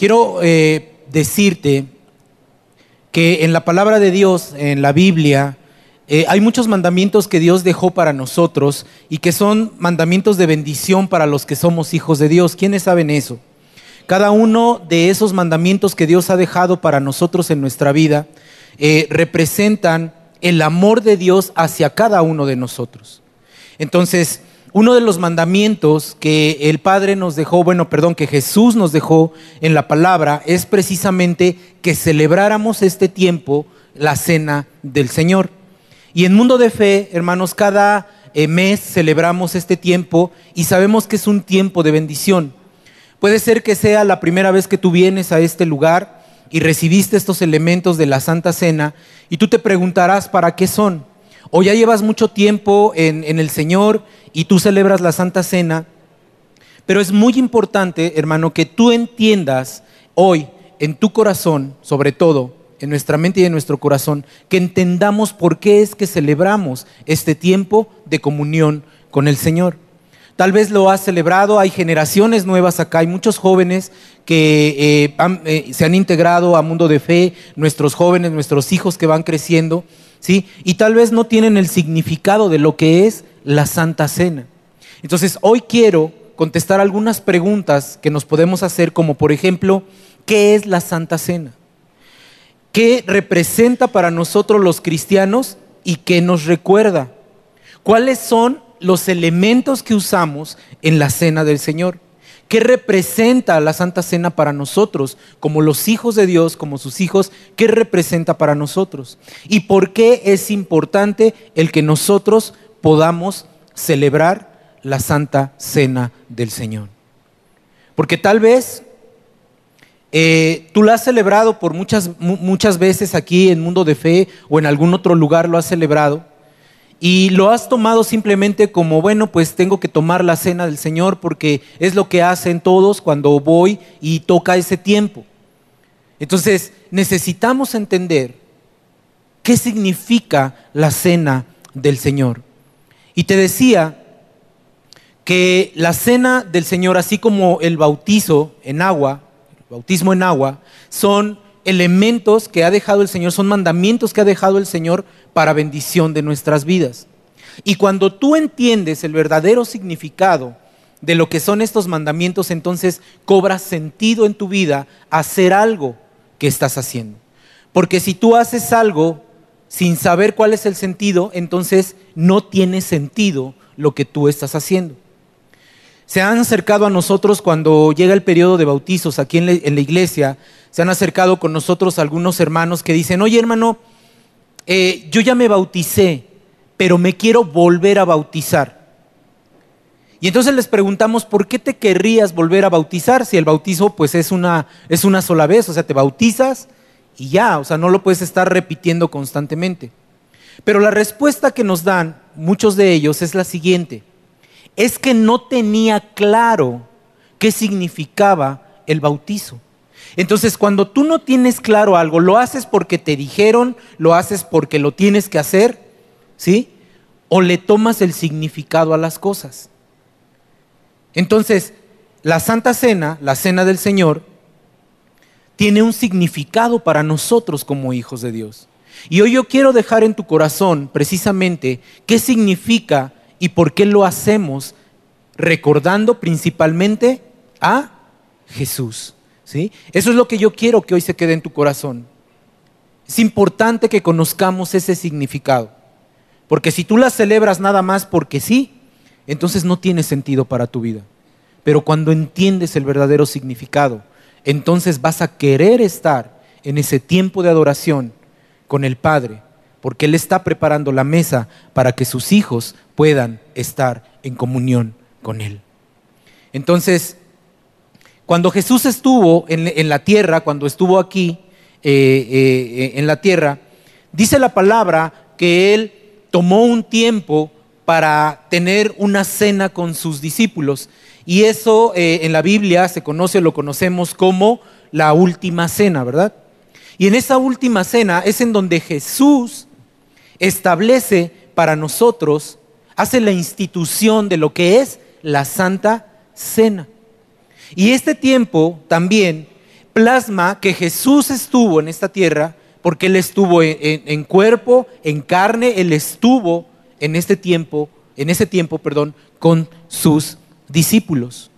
quiero eh, decirte que en la palabra de Dios, en la Biblia, eh, hay muchos mandamientos que Dios dejó para nosotros y que son mandamientos de bendición para los que somos hijos de Dios. ¿Quiénes saben eso? Cada uno de esos mandamientos que Dios ha dejado para nosotros en nuestra vida eh, representan el amor de Dios hacia cada uno de nosotros. Entonces, uno de los mandamientos que el Padre nos dejó, bueno, perdón, que Jesús nos dejó en la palabra es precisamente que celebráramos este tiempo, la cena del Señor. Y en Mundo de Fe, hermanos, cada eh, mes celebramos este tiempo y sabemos que es un tiempo de bendición. Puede ser que sea la primera vez que tú vienes a este lugar y recibiste estos elementos de la Santa Cena y tú te preguntarás para qué son. O ya llevas mucho tiempo en, el Señor y tú celebras la Santa Cena. Pero es muy importante, hermano, que tú entiendas hoy en tu corazón, sobre todo, en nuestra mente y en nuestro corazón, que entendamos por qué es que celebramos este tiempo de comunión con el Señor. Tal vez lo has celebrado, hay generaciones nuevas acá, hay muchos jóvenes que eh, eh, se han integrado a Mundo de Fe, nuestros jóvenes, nuestros hijos que van creciendo, ¿sí? Y tal vez no tienen el significado de lo que es la Santa Cena. Entonces, hoy quiero contestar algunas preguntas que nos podemos hacer, como por ejemplo, ¿qué es la Santa Cena? ¿Qué representa para nosotros los cristianos y qué nos recuerda? ¿Cuáles son los elementos que usamos en la cena del Señor? ¿Qué representa la Santa Cena para nosotros, como los hijos de Dios, como sus hijos? ¿Qué representa para nosotros? ¿Y por qué es importante el que nosotros podamos celebrar la Santa Cena del Señor? Porque tal vez eh, tú la has celebrado por muchas, muchas veces aquí en Mundo de Fe o en algún otro lugar lo has celebrado y lo has tomado simplemente como, bueno, pues tengo que tomar la cena del Señor porque es lo que hacen todos cuando voy y toca ese tiempo. Entonces, necesitamos entender qué significa la cena del Señor. Y te decía que la cena del Señor, así como el bautizo en agua, el bautismo en agua, son elementos que ha dejado el Señor, son mandamientos que ha dejado el Señor para bendición de nuestras vidas. Y cuando tú entiendes el verdadero significado de lo que son estos mandamientos, entonces cobra sentido en tu vida hacer algo que estás haciendo. Porque si tú haces algo sin saber cuál es el sentido, entonces no tiene sentido lo que tú estás haciendo. Se han acercado a nosotros cuando llega el periodo de bautizos aquí en la, iglesia, se han acercado con nosotros algunos hermanos que dicen, oye hermano, eh, yo ya me bauticé, pero me quiero volver a bautizar. Y entonces les preguntamos, ¿por qué te querrías volver a bautizar si el bautizo pues es una, es una sola vez? O sea, te bautizas y ya, o sea, no lo puedes estar repitiendo constantemente. Pero la respuesta que nos dan muchos de ellos es la siguiente es que no tenía claro qué significaba el bautizo. Entonces, cuando tú no tienes claro algo, lo haces porque te dijeron, lo haces porque lo tienes que hacer, ¿sí? O le tomas el significado a las cosas. Entonces, la Santa Cena, la Cena del Señor, tiene un significado para nosotros como hijos de Dios. Y hoy yo quiero dejar en tu corazón precisamente qué significa y por qué lo hacemos recordando principalmente a Jesús. ¿Sí? Eso es lo que yo quiero que hoy se quede en tu corazón. Es importante que conozcamos ese significado. Porque si tú la celebras nada más porque sí, entonces no tiene sentido para tu vida. Pero cuando entiendes el verdadero significado, entonces vas a querer estar en ese tiempo de adoración con el Padre porque Él está preparando la mesa para que sus hijos puedan estar en comunión con Él. Entonces, cuando Jesús estuvo en, la tierra, cuando estuvo aquí eh, eh, en la tierra, dice la palabra que Él tomó un tiempo para tener una cena con sus discípulos. Y eso eh, en la Biblia se conoce, lo conocemos como la última cena, ¿verdad? Y en esa última cena es en donde Jesús establece para nosotros, hace la institución de lo que es la Santa Cena. Y este tiempo también plasma que Jesús estuvo en esta tierra porque Él estuvo en, cuerpo, en carne, Él estuvo en este tiempo, en ese tiempo, perdón, con sus discípulos.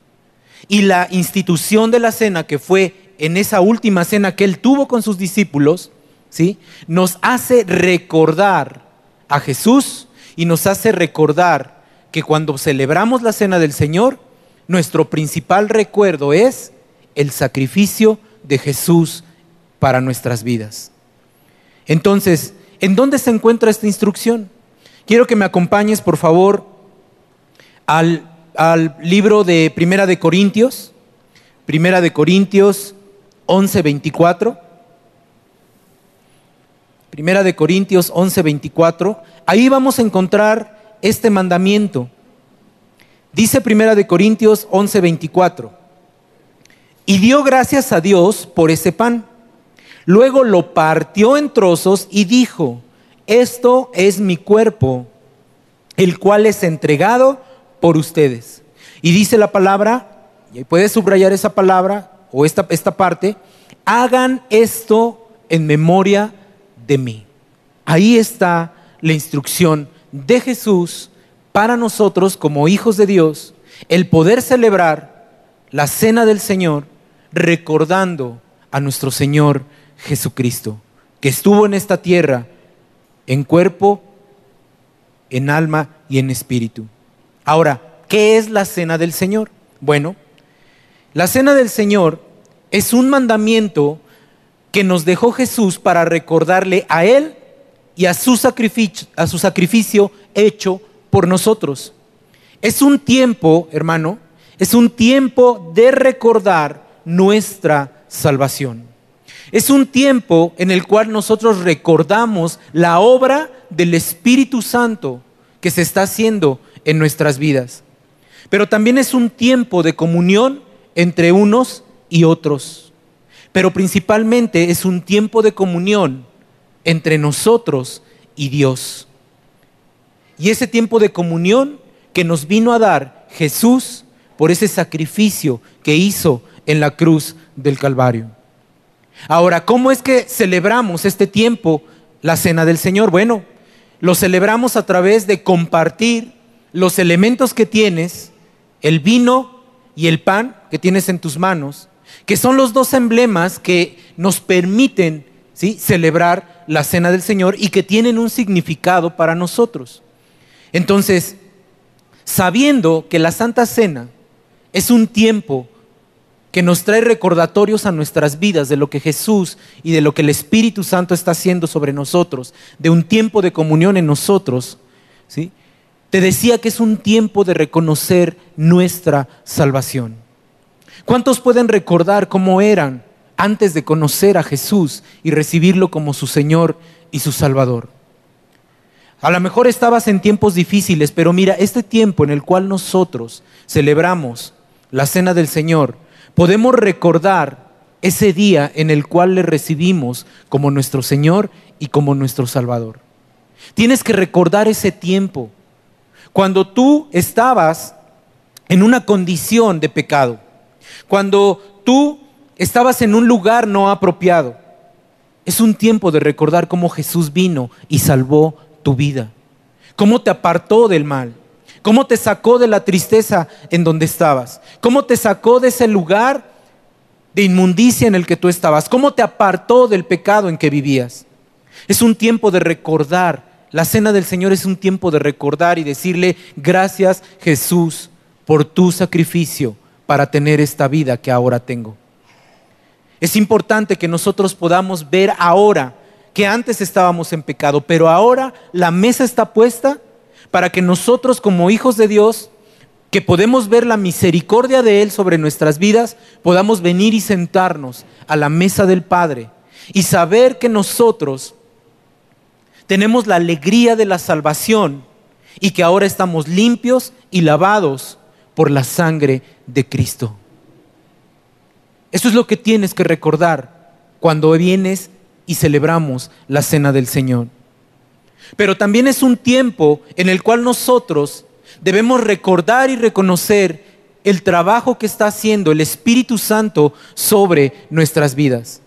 Y la institución de la cena, que fue en esa última cena que Él tuvo con sus discípulos, ¿sí? nos hace recordar a Jesús y nos hace recordar que cuando celebramos la cena del Señor, nuestro principal recuerdo es el sacrificio de Jesús para nuestras vidas. Entonces, ¿en dónde se encuentra esta instrucción? Quiero que me acompañes, por favor, al, al libro de Primera de Corintios, Primera de Corintios 11, 24. Primera de Corintios 11, 24. Ahí vamos a encontrar este mandamiento. Dice Primera de Corintios 11, 24. Y dio gracias a Dios por ese pan. Luego lo partió en trozos y dijo, esto es mi cuerpo, el cual es entregado por ustedes. Y dice la palabra, y puedes subrayar esa palabra o esta, esta parte, hagan esto en memoria de mí. Ahí está la instrucción de Jesús para nosotros como hijos de Dios, el poder celebrar la cena del Señor recordando a nuestro Señor Jesucristo, que estuvo en esta tierra en cuerpo, en alma y en espíritu. Ahora, ¿qué es la cena del Señor? Bueno, la cena del Señor es un mandamiento que nos dejó Jesús para recordarle a Él y a su sacrificio, a su sacrificio hecho por nosotros. Es un tiempo, hermano, es un tiempo de recordar nuestra salvación. Es un tiempo en el cual nosotros recordamos la obra del Espíritu Santo que se está haciendo en nuestras vidas. Pero también es un tiempo de comunión entre unos y otros. Pero principalmente es un tiempo de comunión entre nosotros y Dios. Y ese tiempo de comunión que nos vino a dar Jesús por ese sacrificio que hizo en la cruz del Calvario. Ahora, ¿cómo es que celebramos este tiempo, la cena del Señor? Bueno, lo celebramos a través de compartir los elementos que tienes, el vino y el pan que tienes en tus manos, que son los dos emblemas que nos permiten ¿sí? celebrar la cena del Señor y que tienen un significado para nosotros. Entonces, sabiendo que la Santa Cena es un tiempo que nos trae recordatorios a nuestras vidas de lo que Jesús y de lo que el Espíritu Santo está haciendo sobre nosotros, de un tiempo de comunión en nosotros, ¿sí? Te decía que es un tiempo de reconocer nuestra salvación. ¿Cuántos pueden recordar cómo eran antes de conocer a Jesús y recibirlo como su Señor y su Salvador? A lo mejor estabas en tiempos difíciles, pero mira, este tiempo en el cual nosotros celebramos la cena del Señor, podemos recordar ese día en el cual le recibimos como nuestro Señor y como nuestro Salvador. Tienes que recordar ese tiempo, cuando tú estabas en una condición de pecado, cuando tú estabas en un lugar no apropiado. Es un tiempo de recordar cómo Jesús vino y salvó tu vida, cómo te apartó del mal, cómo te sacó de la tristeza en donde estabas, cómo te sacó de ese lugar de inmundicia en el que tú estabas, cómo te apartó del pecado en que vivías. Es un tiempo de recordar. La cena del Señor es un tiempo de recordar y decirle, gracias Jesús por tu sacrificio para tener esta vida que ahora tengo. Es importante que nosotros podamos ver ahora que antes estábamos en pecado, pero ahora la mesa está puesta para que nosotros como hijos de Dios, que podemos ver la misericordia de Él sobre nuestras vidas, podamos venir y sentarnos a la mesa del Padre y saber que nosotros tenemos la alegría de la salvación y que ahora estamos limpios y lavados por la sangre de Cristo. Eso es lo que tienes que recordar cuando vienes y celebramos la cena del Señor. Pero también es un tiempo en el cual nosotros debemos recordar y reconocer el trabajo que está haciendo el Espíritu Santo sobre nuestras vidas.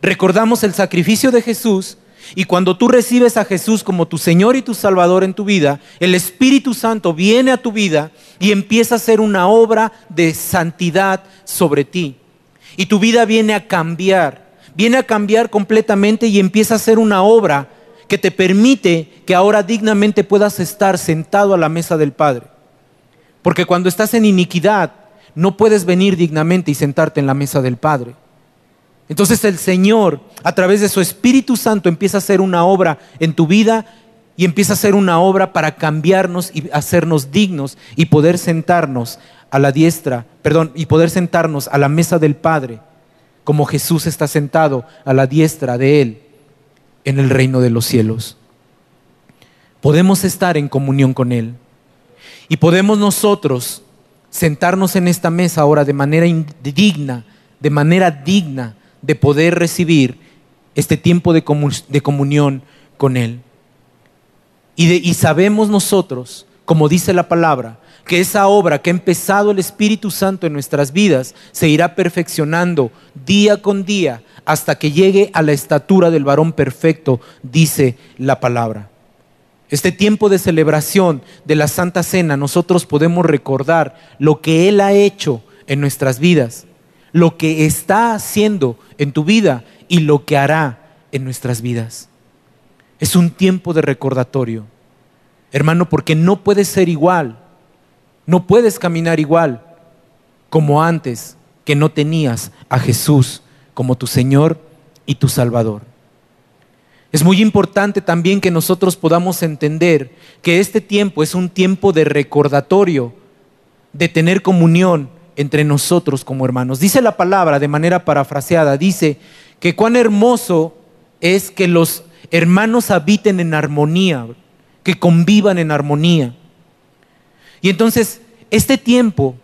Recordamos el sacrificio de Jesús y cuando tú recibes a Jesús como tu Señor y tu Salvador en tu vida, el Espíritu Santo viene a tu vida y empieza a hacer una obra de santidad sobre ti. Y tu vida viene a cambiar, viene a cambiar completamente y empieza a hacer una obra que te permite que ahora dignamente puedas estar sentado a la mesa del Padre. Porque cuando estás en iniquidad, no puedes venir dignamente y sentarte en la mesa del Padre. Entonces el Señor, a través de su Espíritu Santo, empieza a hacer una obra en tu vida y empieza a hacer una obra para cambiarnos y hacernos dignos y poder sentarnos a la diestra, perdón, y poder sentarnos a la mesa del Padre, como Jesús está sentado a la diestra de Él en el reino de los cielos. Podemos estar en comunión con Él y podemos nosotros sentarnos en esta mesa ahora de manera digna, de manera digna, de poder recibir este tiempo de, comunión con Él. Y, y sabemos nosotros, como dice la palabra, que esa obra que ha empezado el Espíritu Santo en nuestras vidas se irá perfeccionando día con día hasta que llegue a la estatura del varón perfecto, dice la palabra. Este tiempo de celebración de la Santa Cena, nosotros podemos recordar lo que Él ha hecho en nuestras vidas lo que está haciendo en tu vida y lo que hará en nuestras vidas. Es un tiempo de recordatorio, hermano, porque no puedes ser igual, no puedes caminar igual como antes que no tenías a Jesús como tu Señor y tu Salvador. Es muy importante también que nosotros podamos entender que este tiempo es un tiempo de recordatorio, de tener comunión entre nosotros como hermanos. Dice la palabra de manera parafraseada, dice que cuán hermoso es que los hermanos habiten en armonía, que convivan en armonía. Y entonces, este tiempo,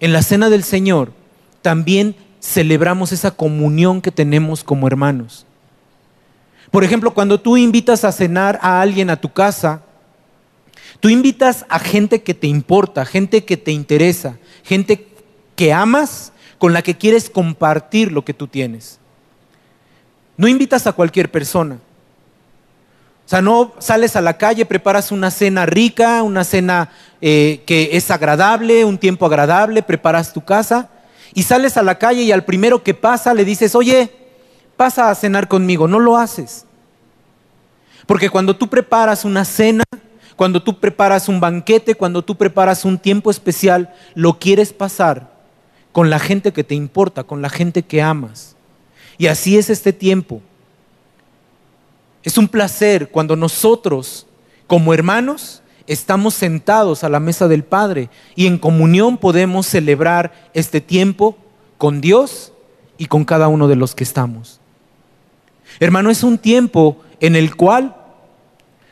en la cena del Señor, también celebramos esa comunión que tenemos como hermanos. Por ejemplo, cuando tú invitas a cenar a alguien a tu casa, tú invitas a gente que te importa, gente que te interesa, gente que amas, con la que quieres compartir lo que tú tienes. No invitas a cualquier persona. O sea, no sales a la calle, preparas una cena rica, una cena eh, que es agradable, un tiempo agradable, preparas tu casa y sales a la calle y al primero que pasa le dices, oye, pasa a cenar conmigo. No lo haces. Porque cuando tú preparas una cena, cuando tú preparas un banquete, cuando tú preparas un tiempo especial, lo quieres pasar con la gente que te importa, con la gente que amas. Y así es este tiempo. Es un placer cuando nosotros, como hermanos, estamos sentados a la mesa del Padre y en comunión podemos celebrar este tiempo con Dios y con cada uno de los que estamos. Hermano, es un tiempo en el cual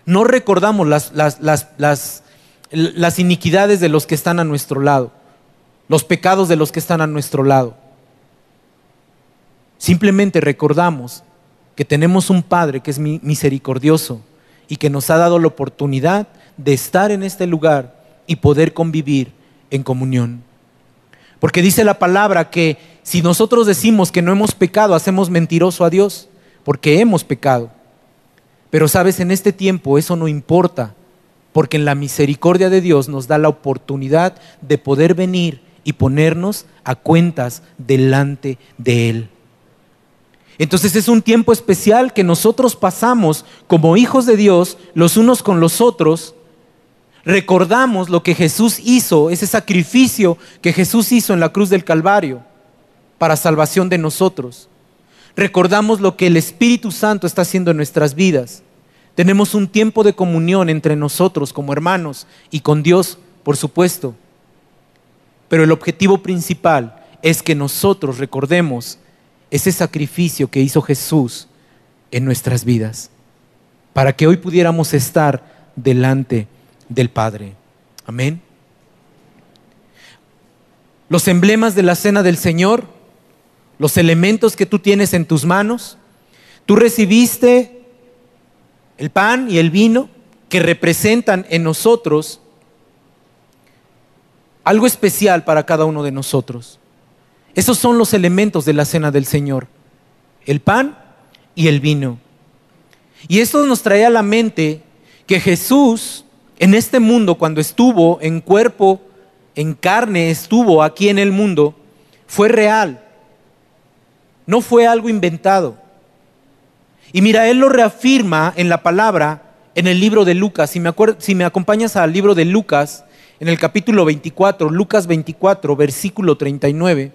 no recordamos las, las, iniquidades de los que están a nuestro lado, los pecados de los que están a nuestro lado. Simplemente recordamos que tenemos un Padre que es misericordioso y que nos ha dado la oportunidad de estar en este lugar y poder convivir en comunión. Porque dice la palabra que si nosotros decimos que no hemos pecado, hacemos mentiroso a Dios, porque hemos pecado. Pero sabes, en este tiempo eso no importa, porque en la misericordia de Dios nos da la oportunidad de poder venir y ponernos a cuentas delante de Él. Entonces es un tiempo especial que nosotros pasamos como hijos de Dios los unos con los otros. Recordamos lo que Jesús hizo, ese sacrificio que Jesús hizo en la cruz del Calvario para salvación de nosotros recordamos lo que el Espíritu Santo está haciendo en nuestras vidas. Tenemos un tiempo de comunión entre nosotros como hermanos y con Dios, por supuesto. Pero el objetivo principal es que nosotros recordemos ese sacrificio que hizo Jesús en nuestras vidas, para que hoy pudiéramos estar delante del Padre. Amén. Los emblemas de la cena del Señor los elementos que tú tienes en tus manos. Tú recibiste el pan y el vino que representan en nosotros algo especial para cada uno de nosotros. Esos son los elementos de la cena del Señor, el pan y el vino. Y esto nos trae a la mente que Jesús en este mundo, cuando estuvo en cuerpo, en carne, estuvo aquí en el mundo, fue real. No fue algo inventado. Y mira, Él lo reafirma en la palabra en el libro de Lucas. Si me, si me acompañas al libro de Lucas, en el capítulo 24, Lucas 24, versículo 39.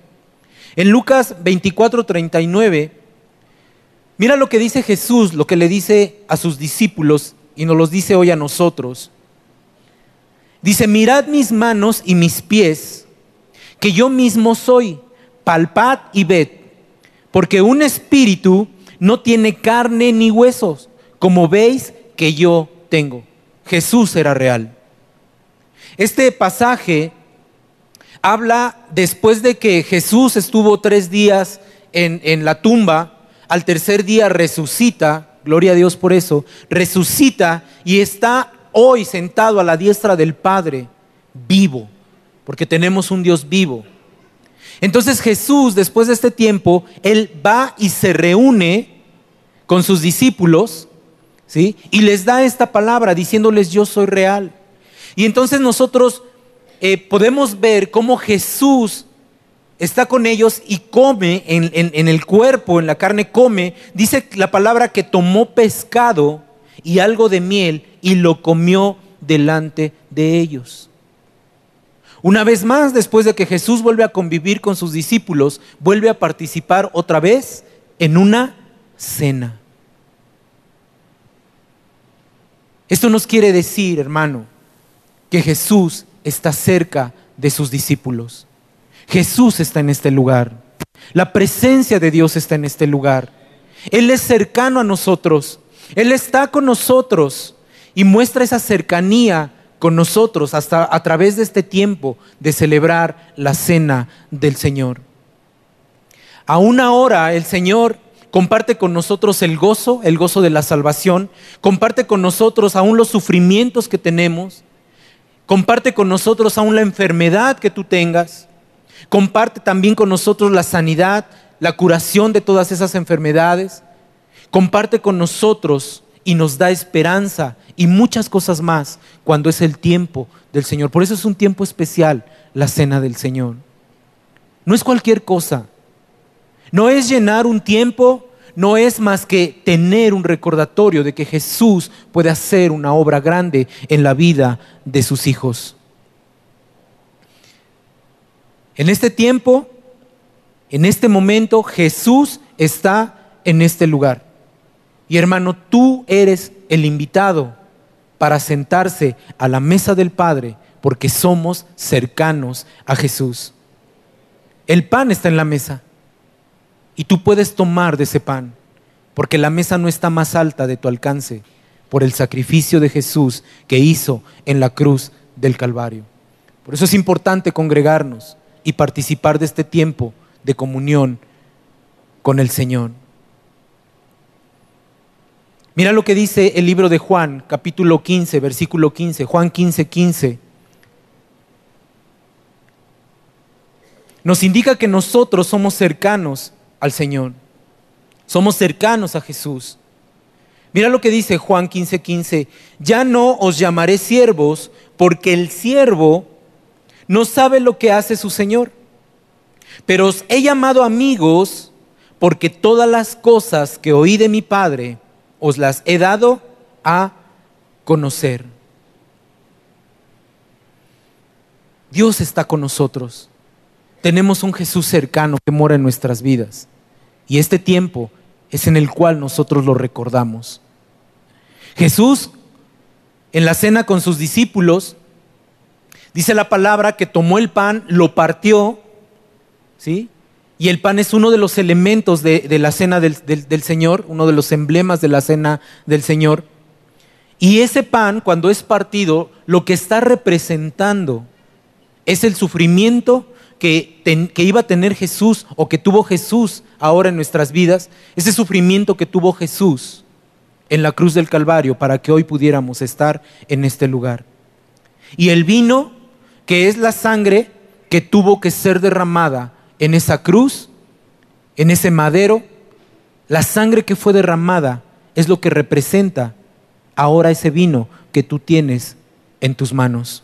En Lucas 24, 39, mira lo que dice Jesús, lo que le dice a sus discípulos y nos los dice hoy a nosotros. Dice, mirad mis manos y mis pies, que yo mismo soy, palpad y ved, porque un espíritu no tiene carne ni huesos, como veis que yo tengo. Jesús era real. Este pasaje habla después de que Jesús estuvo tres días en, en, la tumba, al tercer día resucita, gloria a Dios por eso, resucita y está hoy sentado a la diestra del Padre, vivo, porque tenemos un Dios vivo. Entonces Jesús, después de este tiempo, Él va y se reúne con sus discípulos, ¿sí? Y les da esta palabra diciéndoles, yo soy real. Y entonces nosotros eh, podemos ver cómo Jesús está con ellos y come en, en el cuerpo, en la carne come. Dice la palabra que tomó pescado y algo de miel y lo comió delante de ellos. Una vez más, después de que Jesús vuelve a convivir con sus discípulos, vuelve a participar otra vez en una cena. Esto nos quiere decir, hermano, que Jesús está cerca de sus discípulos. Jesús está en este lugar. La presencia de Dios está en este lugar. Él es cercano a nosotros. Él está con nosotros y muestra esa cercanía con nosotros hasta a través de este tiempo de celebrar la cena del Señor. Aún ahora el Señor comparte con nosotros el gozo, el gozo de la salvación, comparte con nosotros aún los sufrimientos que tenemos, comparte con nosotros aún la enfermedad que tú tengas, comparte también con nosotros la sanidad, la curación de todas esas enfermedades, comparte con nosotros y nos da esperanza y muchas cosas más cuando es el tiempo del Señor. Por eso es un tiempo especial, la cena del Señor. No es cualquier cosa. No es llenar un tiempo, no es más que tener un recordatorio de que Jesús puede hacer una obra grande en la vida de sus hijos. En este tiempo, en este momento, Jesús está en este lugar. Y hermano, tú eres el invitado para sentarse a la mesa del Padre porque somos cercanos a Jesús. El pan está en la mesa y tú puedes tomar de ese pan porque la mesa no está más alta de tu alcance por el sacrificio de Jesús que hizo en la cruz del Calvario. Por eso es importante congregarnos y participar de este tiempo de comunión con el Señor. Mira lo que dice el libro de Juan, capítulo 15, versículo 15, Juan 15, 15. Nos indica que nosotros somos cercanos al Señor, somos cercanos a Jesús. Mira lo que dice Juan 15, 15, ya no os llamaré siervos porque el siervo no sabe lo que hace su Señor, pero os he llamado amigos porque todas las cosas que oí de mi Padre, os las he dado a conocer. Dios está con nosotros. Tenemos un Jesús cercano que mora en nuestras vidas. Y este tiempo es en el cual nosotros lo recordamos. Jesús, en la cena con sus discípulos, dice la palabra que tomó el pan, lo partió, ¿sí? Y el pan es uno de los elementos de, la cena del, del Señor, uno de los emblemas de la cena del Señor. Y ese pan, cuando es partido, lo que está representando es el sufrimiento que, iba a tener Jesús o que tuvo Jesús ahora en nuestras vidas, ese sufrimiento que tuvo Jesús en la cruz del Calvario para que hoy pudiéramos estar en este lugar. Y el vino que es la sangre que tuvo que ser derramada en esa cruz, en ese madero. La sangre que fue derramada es lo que representa ahora ese vino que tú tienes en tus manos.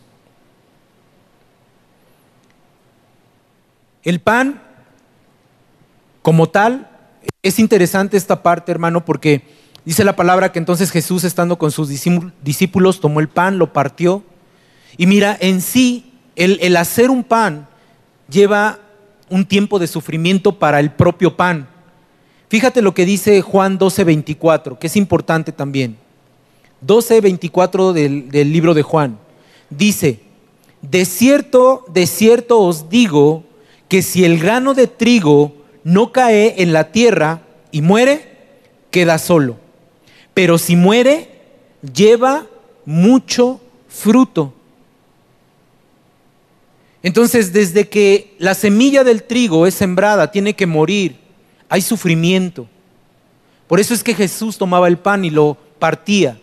El pan, como tal, es interesante esta parte, hermano, porque dice la palabra que entonces Jesús, estando con sus discípulos, tomó el pan, lo partió. Y mira, en sí, el, hacer un pan lleva un tiempo de sufrimiento para el propio pan. Fíjate lo que dice Juan 12:24, que es importante también. 12:24 del, del libro de Juan. Dice, de cierto, de cierto os digo que si el grano de trigo no cae en la tierra y muere, queda solo. Pero si muere, lleva mucho fruto. Entonces, desde que la semilla del trigo es sembrada, tiene que morir, hay sufrimiento. Por eso es que Jesús tomaba el pan y lo partía,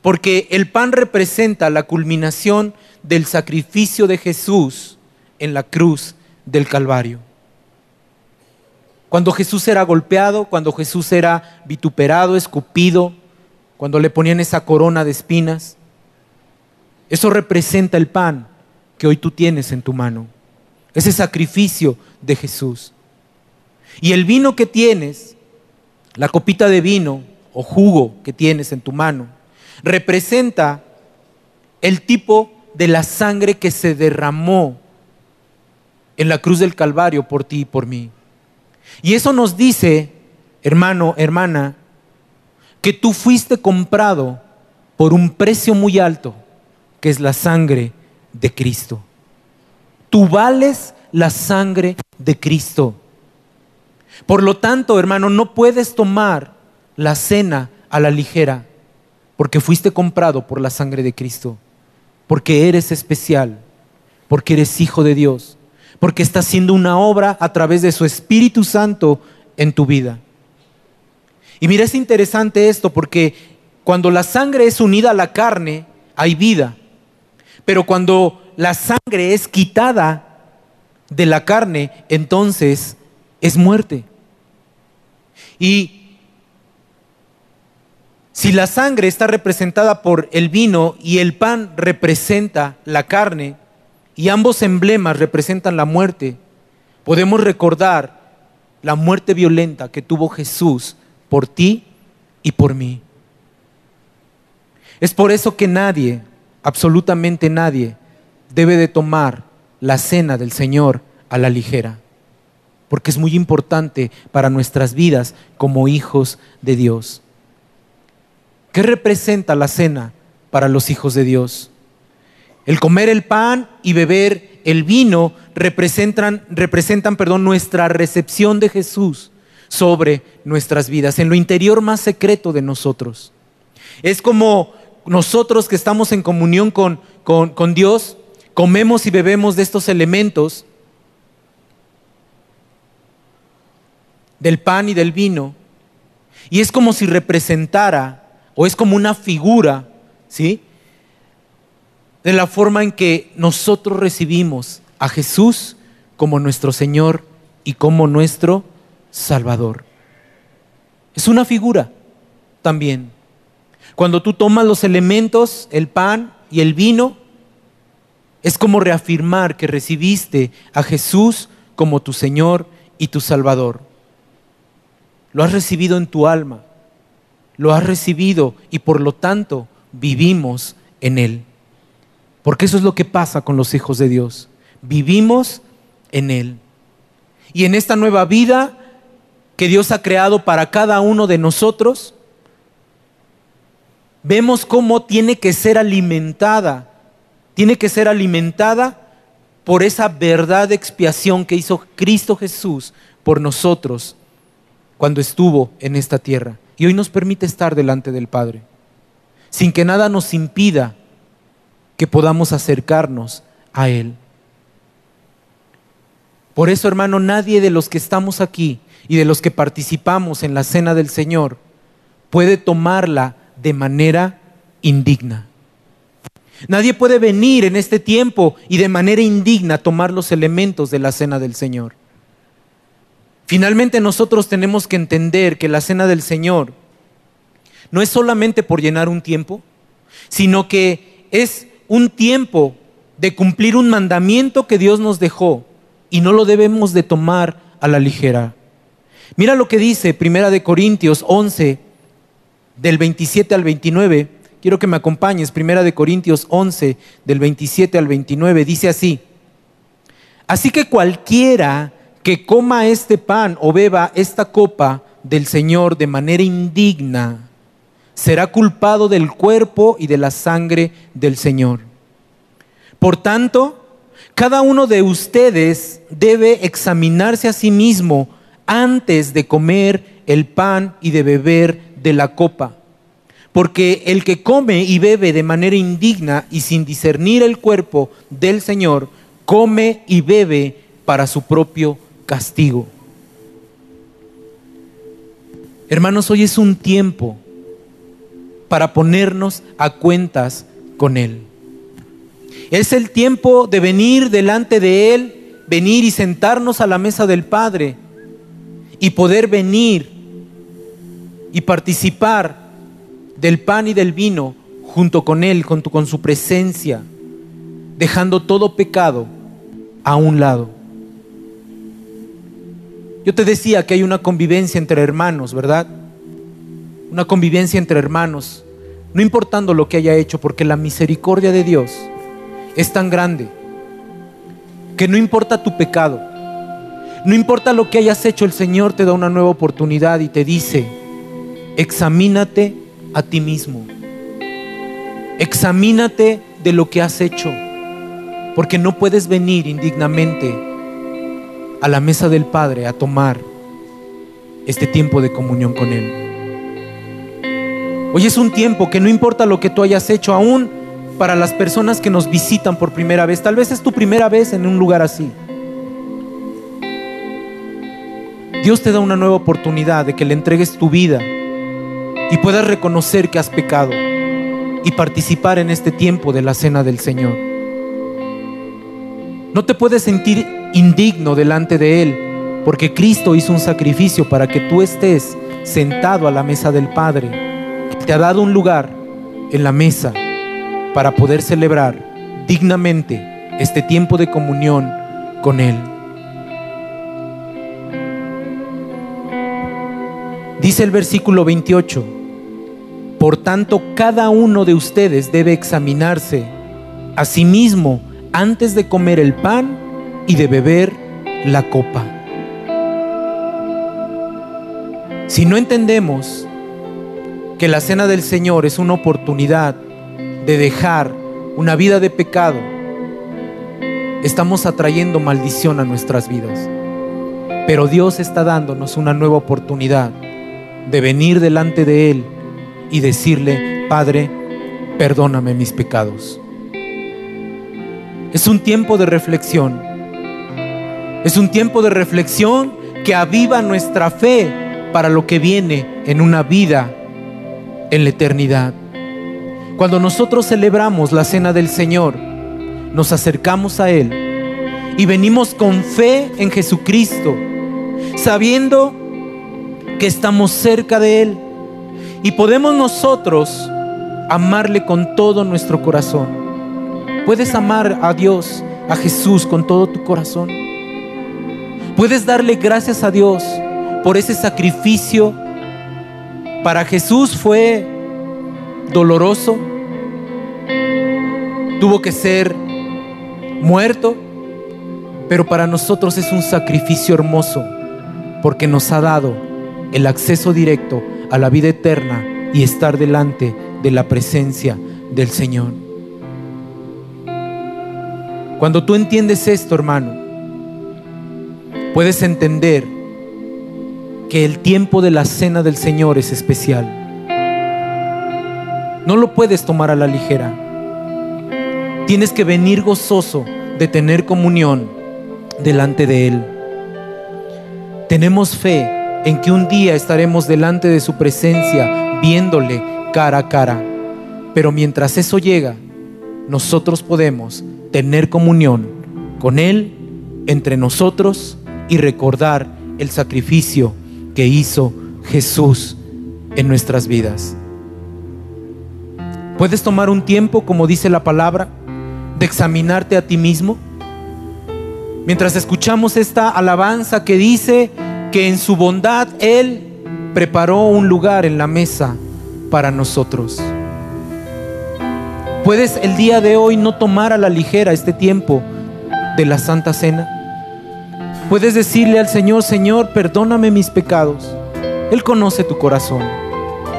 porque el pan representa la culminación del sacrificio de Jesús en la cruz del Calvario. Cuando Jesús era golpeado, cuando Jesús era vituperado, escupido, cuando le ponían esa corona de espinas, eso representa el pan que hoy tú tienes en tu mano, ese sacrificio de Jesús. Y el vino que tienes, la copita de vino o jugo que tienes en tu mano, representa el tipo de la sangre que se derramó en la cruz del Calvario por ti y por mí. Y eso nos dice, hermano, hermana, que tú fuiste comprado por un precio muy alto, que es la sangre de Cristo. Tú vales la sangre de Cristo. Por lo tanto, hermano, no puedes tomar la cena a la ligera, porque fuiste comprado por la sangre de Cristo, porque eres especial, porque eres hijo de Dios porque está haciendo una obra a través de su Espíritu Santo en tu vida. Y mira, es interesante esto porque cuando la sangre es unida a la carne, hay vida. Pero cuando la sangre es quitada de la carne, entonces es muerte. Y si la sangre está representada por el vino y el pan representa la carne, y ambos emblemas representan la muerte, podemos recordar la muerte violenta que tuvo Jesús por ti y por mí. Es por eso que nadie, absolutamente nadie, debe de tomar la cena del Señor a la ligera, porque es muy importante para nuestras vidas como hijos de Dios. ¿Qué representa la cena para los hijos de Dios? El comer el pan y beber el vino representan, representan perdón, nuestra recepción de Jesús sobre nuestras vidas, en lo interior más secreto de nosotros. Es como nosotros que estamos en comunión con, con, con Dios, comemos y bebemos de estos elementos, del pan y del vino, y es como si representara, o es como una figura, ¿sí? De la forma en que nosotros recibimos a Jesús como nuestro Señor y como nuestro Salvador. Es una figura también. Cuando tú tomas los elementos, el pan y el vino, es como reafirmar que recibiste a Jesús como tu Señor y tu Salvador. Lo has recibido en tu alma, lo has recibido y por lo tanto vivimos en Él. Porque eso es lo que pasa con los hijos de Dios. Vivimos en Él. Y en esta nueva vida que Dios ha creado para cada uno de nosotros, vemos cómo tiene que ser alimentada. Tiene que ser alimentada por esa verdad de expiación que hizo Cristo Jesús por nosotros cuando estuvo en esta tierra. Y hoy nos permite estar delante del Padre, sin que nada nos impida que podamos acercarnos a Él. Por eso, hermano, nadie de los que estamos aquí y de los que participamos en la cena del Señor puede tomarla de manera indigna. Nadie puede venir en este tiempo y de manera indigna tomar los elementos de la cena del Señor. Finalmente nosotros tenemos que entender que la cena del Señor no es solamente por llenar un tiempo, sino que es un tiempo de cumplir un mandamiento que Dios nos dejó y no lo debemos de tomar a la ligera. Mira lo que dice Primera de Corintios 11 del 27 al 29. Quiero que me acompañes. Primera de Corintios 11 del 27 al 29 dice así: Así que cualquiera que coma este pan o beba esta copa del Señor de manera indigna será culpado del cuerpo y de la sangre del Señor. Por tanto, cada uno de ustedes debe examinarse a sí mismo antes de comer el pan y de beber de la copa. Porque el que come y bebe de manera indigna y sin discernir el cuerpo del Señor, come y bebe para su propio castigo. Hermanos, hoy es un tiempo para ponernos a cuentas con Él. Es el tiempo de venir delante de Él, venir y sentarnos a la mesa del Padre y poder venir y participar del pan y del vino junto con Él, junto con su presencia, dejando todo pecado a un lado. Yo te decía que hay una convivencia entre hermanos, ¿verdad? Una convivencia entre hermanos, no importando lo que haya hecho, porque la misericordia de Dios es tan grande que no importa tu pecado, no importa lo que hayas hecho, el Señor te da una nueva oportunidad y te dice, examínate a ti mismo, examínate de lo que has hecho, porque no puedes venir indignamente a la mesa del Padre a tomar este tiempo de comunión con Él. Hoy es un tiempo que no importa lo que tú hayas hecho aún, para las personas que nos visitan por primera vez. Tal vez es tu primera vez en un lugar así. Dios te da una nueva oportunidad de que le entregues tu vida y puedas reconocer que has pecado y participar en este tiempo de la cena del Señor. No te puedes sentir indigno delante de Él porque Cristo hizo un sacrificio para que tú estés sentado a la mesa del Padre. Te ha dado un lugar en la mesa para poder celebrar dignamente este tiempo de comunión con Él. Dice el versículo 28, por tanto cada uno de ustedes debe examinarse a sí mismo antes de comer el pan y de beber la copa. Si no entendemos que la cena del Señor es una oportunidad de dejar una vida de pecado, estamos atrayendo maldición a nuestras vidas. Pero Dios está dándonos una nueva oportunidad de venir delante de Él y decirle, Padre, perdóname mis pecados. Es un tiempo de reflexión. Es un tiempo de reflexión que aviva nuestra fe para lo que viene en una vida en la eternidad. Cuando nosotros celebramos la cena del Señor, nos acercamos a Él y venimos con fe en Jesucristo, sabiendo que estamos cerca de Él y podemos nosotros amarle con todo nuestro corazón. Puedes amar a Dios, a Jesús con todo tu corazón. Puedes darle gracias a Dios por ese sacrificio. Para Jesús fue doloroso, tuvo que ser muerto, pero para nosotros es un sacrificio hermoso porque nos ha dado el acceso directo a la vida eterna y estar delante de la presencia del Señor. Cuando tú entiendes esto, hermano, puedes entender que el tiempo de la cena del Señor es especial no lo puedes tomar a la ligera. Tienes que venir gozoso de tener comunión delante de Él. Tenemos fe en que un día estaremos delante de su presencia viéndole cara a cara. Pero mientras eso llega, nosotros podemos tener comunión con Él, entre nosotros y recordar el sacrificio que hizo Jesús en nuestras vidas. ¿Puedes tomar un tiempo, como dice la palabra, de examinarte a ti mismo? Mientras escuchamos esta alabanza que dice que en su bondad Él preparó un lugar en la mesa para nosotros. Puedes el día de hoy no tomar a la ligera este tiempo de la Santa Cena. Puedes decirle al Señor, Señor, perdóname mis pecados. Él conoce tu corazón.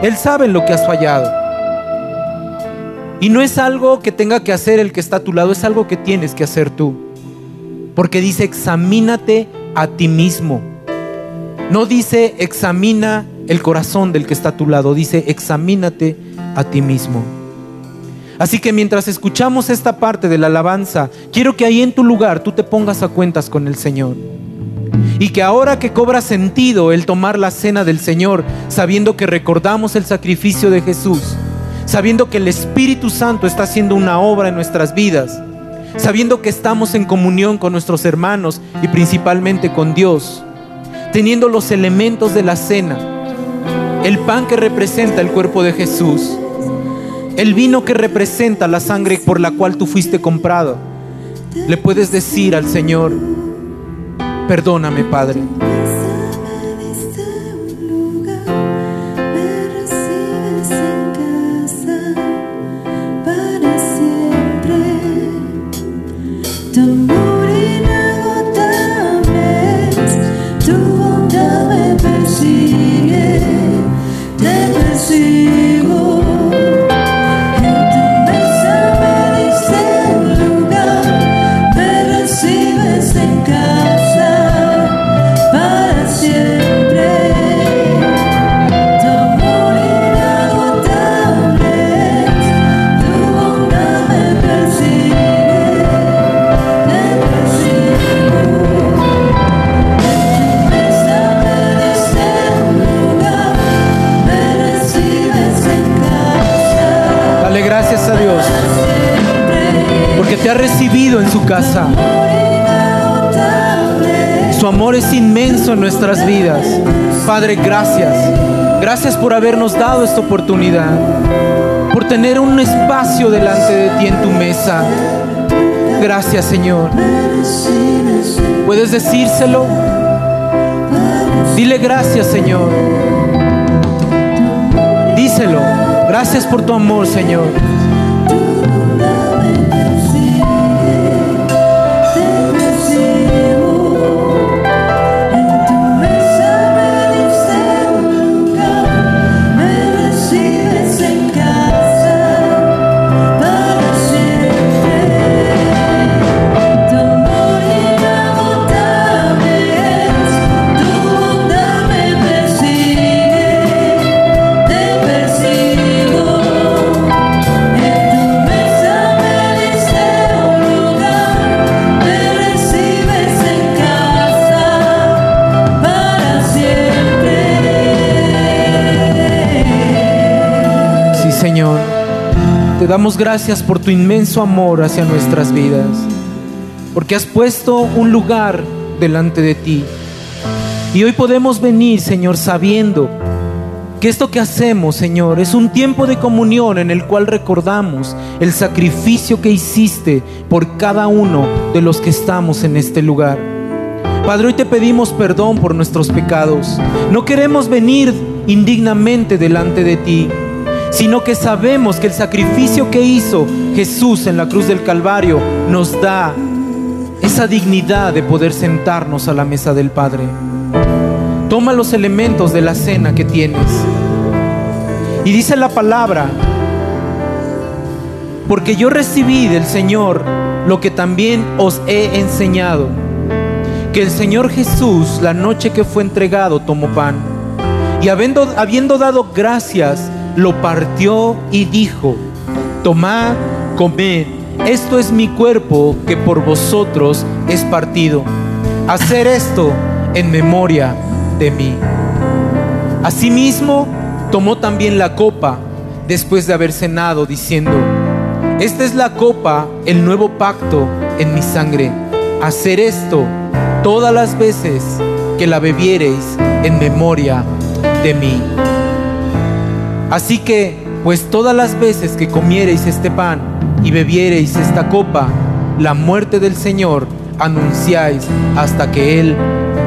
Él sabe lo que has fallado. Y no es algo que tenga que hacer el que está a tu lado, es algo que tienes que hacer tú. Porque dice, examínate a ti mismo. No dice, examina el corazón del que está a tu lado, dice, examínate a ti mismo. Así que mientras escuchamos esta parte de la alabanza, quiero que ahí en tu lugar tú te pongas a cuentas con el Señor. Y que ahora que cobra sentido el tomar la cena del Señor, sabiendo que recordamos el sacrificio de Jesús, sabiendo que el Espíritu Santo está haciendo una obra en nuestras vidas, sabiendo que estamos en comunión con nuestros hermanos y principalmente con Dios, teniendo los elementos de la cena, el pan que representa el cuerpo de Jesús, el vino que representa la sangre por la cual tú fuiste comprado, le puedes decir al Señor, perdóname Padre. Gracias. Gracias por habernos dado esta oportunidad. Por tener un espacio delante de ti en tu mesa. Gracias, Señor. ¿Puedes decírselo? Dile gracias, Señor. Díselo. Gracias por tu amor, Señor. Gracias por tu inmenso amor hacia nuestras vidas, porque has puesto un lugar delante de ti. Y hoy podemos venir, Señor, sabiendo que esto que hacemos, Señor, es un tiempo de comunión en el cual recordamos el sacrificio que hiciste por cada uno de los que estamos en este lugar. Padre, hoy te pedimos perdón por nuestros pecados. No queremos venir indignamente delante de ti sino que sabemos que el sacrificio que hizo Jesús en la cruz del Calvario nos da esa dignidad de poder sentarnos a la mesa del Padre. Toma los elementos de la cena que tienes. Y dice la palabra, porque yo recibí del Señor lo que también os he enseñado, que el Señor Jesús la noche que fue entregado tomó pan y habiendo, habiendo dado gracias, lo partió y dijo, tomad, comed, esto es mi cuerpo que por vosotros es partido. Hacer esto en memoria de mí. Asimismo, tomó también la copa después de haber cenado, diciendo, Esta es la copa, el nuevo pacto en mi sangre. Hacer esto todas las veces que la bebiereis en memoria de mí. Así que, pues todas las veces que comiereis este pan y bebiereis esta copa, la muerte del Señor anunciáis hasta que Él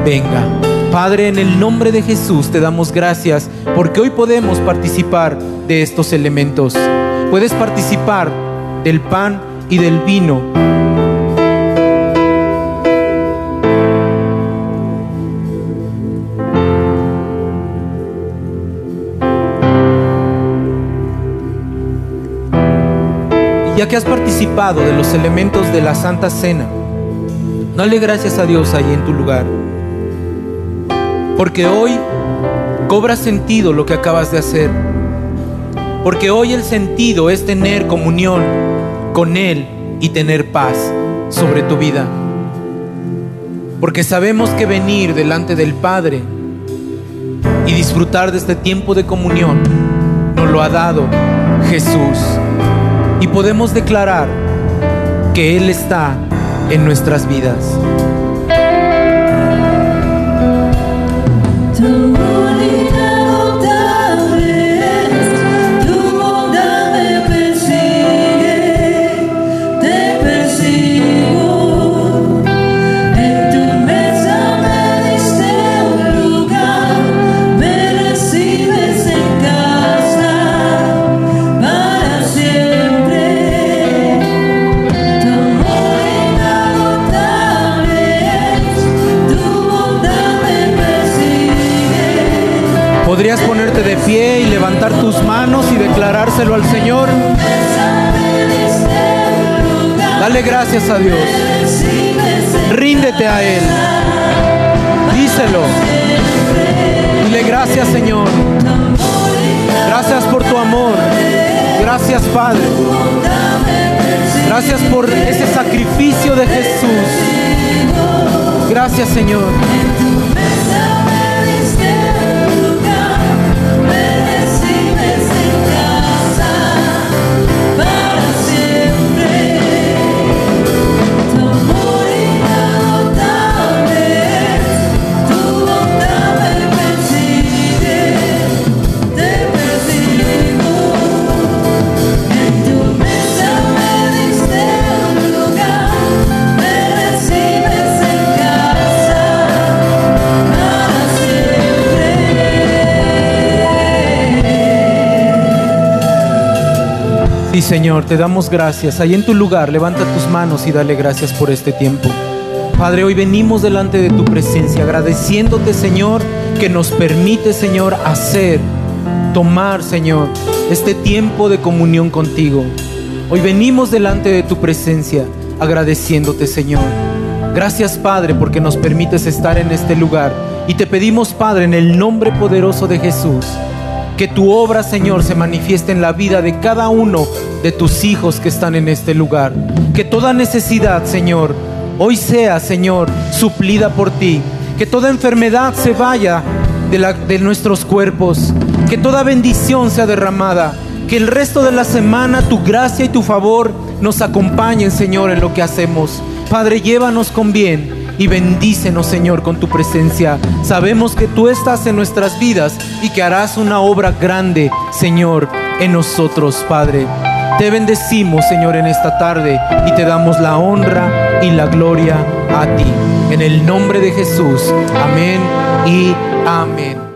venga. Padre, en el nombre de Jesús te damos gracias porque hoy podemos participar de estos elementos. Puedes participar del pan y del vino ya que has participado de los elementos de la Santa Cena, dale gracias a Dios ahí en tu lugar. Porque hoy cobra sentido lo que acabas de hacer. Porque hoy el sentido es tener comunión con Él y tener paz sobre tu vida. Porque sabemos que venir delante del Padre y disfrutar de este tiempo de comunión nos lo ha dado Jesús y podemos declarar que Él está en nuestras vidas. Dale gracias a Dios. Ríndete a Él. Díselo. Dile gracias Señor. Gracias por tu amor. Gracias Padre. Gracias por ese sacrificio de Jesús. Gracias Señor. Sí, Señor, te damos gracias. Ahí en tu lugar, levanta tus manos y dale gracias por este tiempo. Padre, hoy venimos delante de tu presencia, agradeciéndote, Señor, que nos permite, Señor, hacer, tomar, Señor, este tiempo de comunión contigo. Hoy venimos delante de tu presencia, agradeciéndote, Señor. Gracias, Padre, porque nos permites estar en este lugar. Y te pedimos, Padre, en el nombre poderoso de Jesús, que tu obra, Señor, se manifieste en la vida de cada uno de tus hijos que están en este lugar. Que toda necesidad, Señor, hoy sea, Señor, suplida por ti. Que toda enfermedad se vaya de, nuestros cuerpos. Que toda bendición sea derramada. Que el resto de la semana tu gracia y tu favor nos acompañen, Señor, en lo que hacemos. Padre, llévanos con bien y bendícenos, Señor, con tu presencia. Sabemos que tú estás en nuestras vidas y que harás una obra grande, Señor, en nosotros, Padre. Te bendecimos, Señor, en esta tarde y te damos la honra y la gloria a ti. En el nombre de Jesús. Amén y amén.